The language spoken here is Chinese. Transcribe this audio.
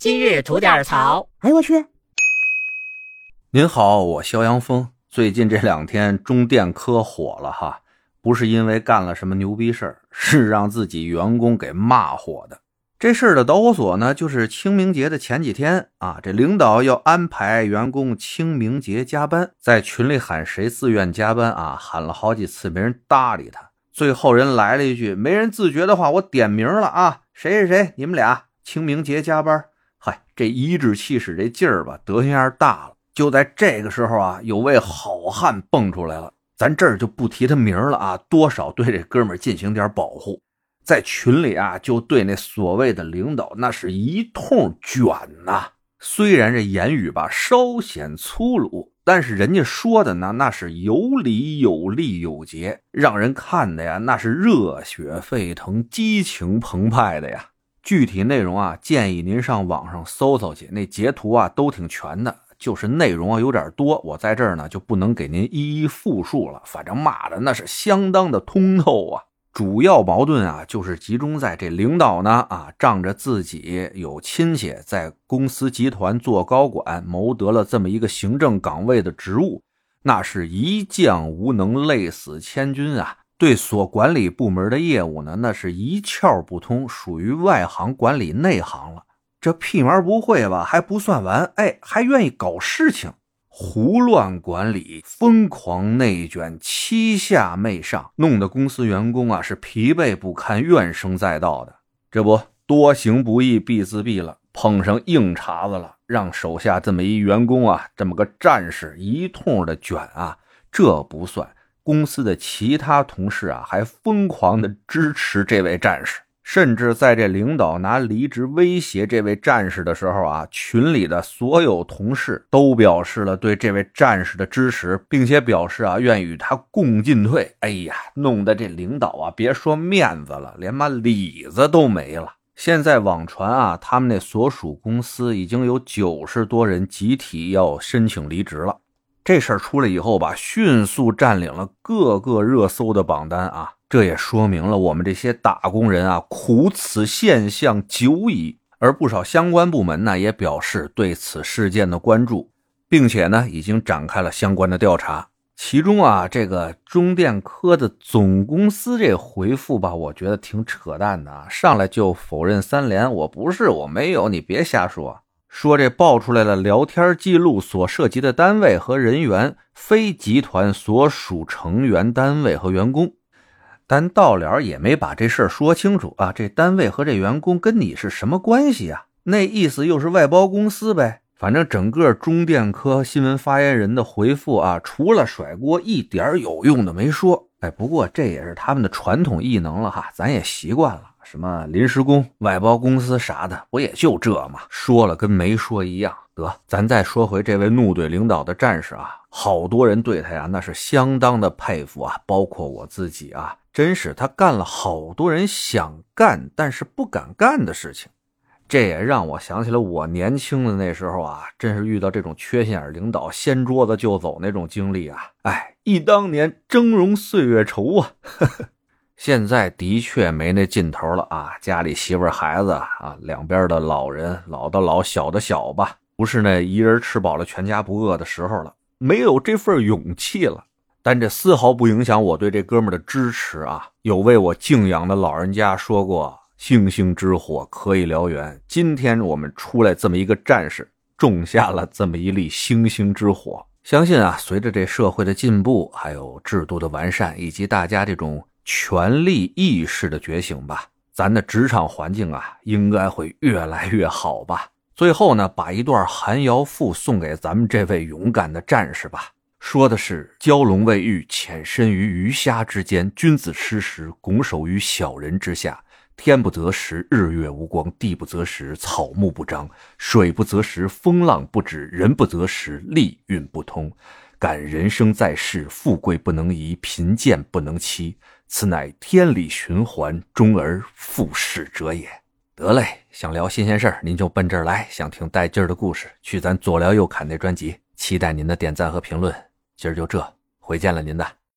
今日吐点槽。哎呦我去！您好，我肖阳峰。最近这两天中电科火了哈，不是因为干了什么牛逼事儿，是让自己员工给骂火的。这事儿的导火索呢，就是清明节的前几天啊，这领导要安排员工清明节加班，在群里喊谁自愿加班啊，喊了好几次没人搭理他，最后人来了一句：“没人自觉的话，我点名了啊，谁谁谁，你们俩清明节加班。”这颐指气使这劲儿吧，德行样大了。就在这个时候啊，有位好汉蹦出来了，咱这儿就不提他名了啊，多少对这哥们儿进行点保护。在群里啊，就对那所谓的领导那是一通卷呐。虽然这言语吧稍显粗鲁，但是人家说的呢，那是有理有利有节，让人看的呀那是热血沸腾、激情澎湃的呀。具体内容啊，建议您上网上搜搜去，那截图啊都挺全的。就是内容啊有点多，我在这儿呢就不能给您一一复述了。反正骂的那是相当的通透啊。主要矛盾啊就是集中在这领导呢啊仗着自己有亲戚在公司集团做高管，谋得了这么一个行政岗位的职务，那是一将无能，累死千军啊。对所管理部门的业务呢，那是一窍不通，属于外行管理内行了。这屁毛不会吧？还不算完，哎，还愿意搞事情，胡乱管理，疯狂内卷，欺下媚上，弄得公司员工啊是疲惫不堪，怨声载道的。这不多行不义必自毙了，碰上硬茬子了，让手下这么一员工啊，这么个战士一通的卷啊。这不算，公司的其他同事啊还疯狂的支持这位战士。甚至在这领导拿离职威胁这位战士的时候啊，群里的所有同事都表示了对这位战士的支持，并且表示啊愿与他共进退。哎呀，弄得这领导啊，别说面子了，连妈里子都没了。现在网传啊，他们那所属公司已经有九十多人集体要申请离职了。这事儿出来以后吧，迅速占领了各个热搜的榜单啊。这也说明了我们这些打工人啊，苦此现象久矣。而不少相关部门呢，也表示对此事件的关注，并且呢，已经展开了相关的调查。其中啊，这个中电科的总公司这回复吧，我觉得挺扯淡的啊，上来就否认三连，我不是，我没有，你别瞎说。说这爆出来了聊天记录所涉及的单位和人员，非集团所属成员单位和员工。但到了也没把这事儿说清楚啊！这单位和这员工跟你是什么关系啊？那意思又是外包公司呗？反正整个中电科新闻发言人的回复啊，除了甩锅，一点有用的没说。哎，不过这也是他们的传统异能了哈，咱也习惯了。什么临时工、外包公司啥的，不也就这吗？说了跟没说一样。得，咱再说回这位怒怼领导的战士啊，好多人对他呀，那是相当的佩服啊，包括我自己啊。真是他干了好多人想干但是不敢干的事情，这也让我想起了我年轻的那时候啊，真是遇到这种缺心眼领导掀桌子就走那种经历啊！哎，忆当年峥嵘岁月稠啊！现在的确没那劲头了啊！家里媳妇孩子啊，两边的老人，老的老，小的小吧，不是那一人吃饱了全家不饿的时候了，没有这份勇气了。但这丝毫不影响我对这哥们的支持啊！有为我敬仰的老人家说过：“星星之火可以燎原。”今天我们出来这么一个战士，种下了这么一粒星星之火。相信啊，随着这社会的进步，还有制度的完善，以及大家这种权力意识的觉醒吧，咱的职场环境啊，应该会越来越好吧。最后呢，把一段韩谣赋送给咱们这位勇敢的战士吧。说的是蛟龙未遇，潜身于鱼虾之间；君子失时，拱手于小人之下。天不择时，日月无光；地不择时，草木不长；水不择时，风浪不止；人不择时，利运不通。感人生在世，富贵不能移，贫贱不能欺。此乃天理循环，终而复始者也。得嘞，想聊新鲜事儿，您就奔这儿来；想听带劲儿的故事，去咱左聊右侃那专辑。期待您的点赞和评论。今儿就这，回见了您的。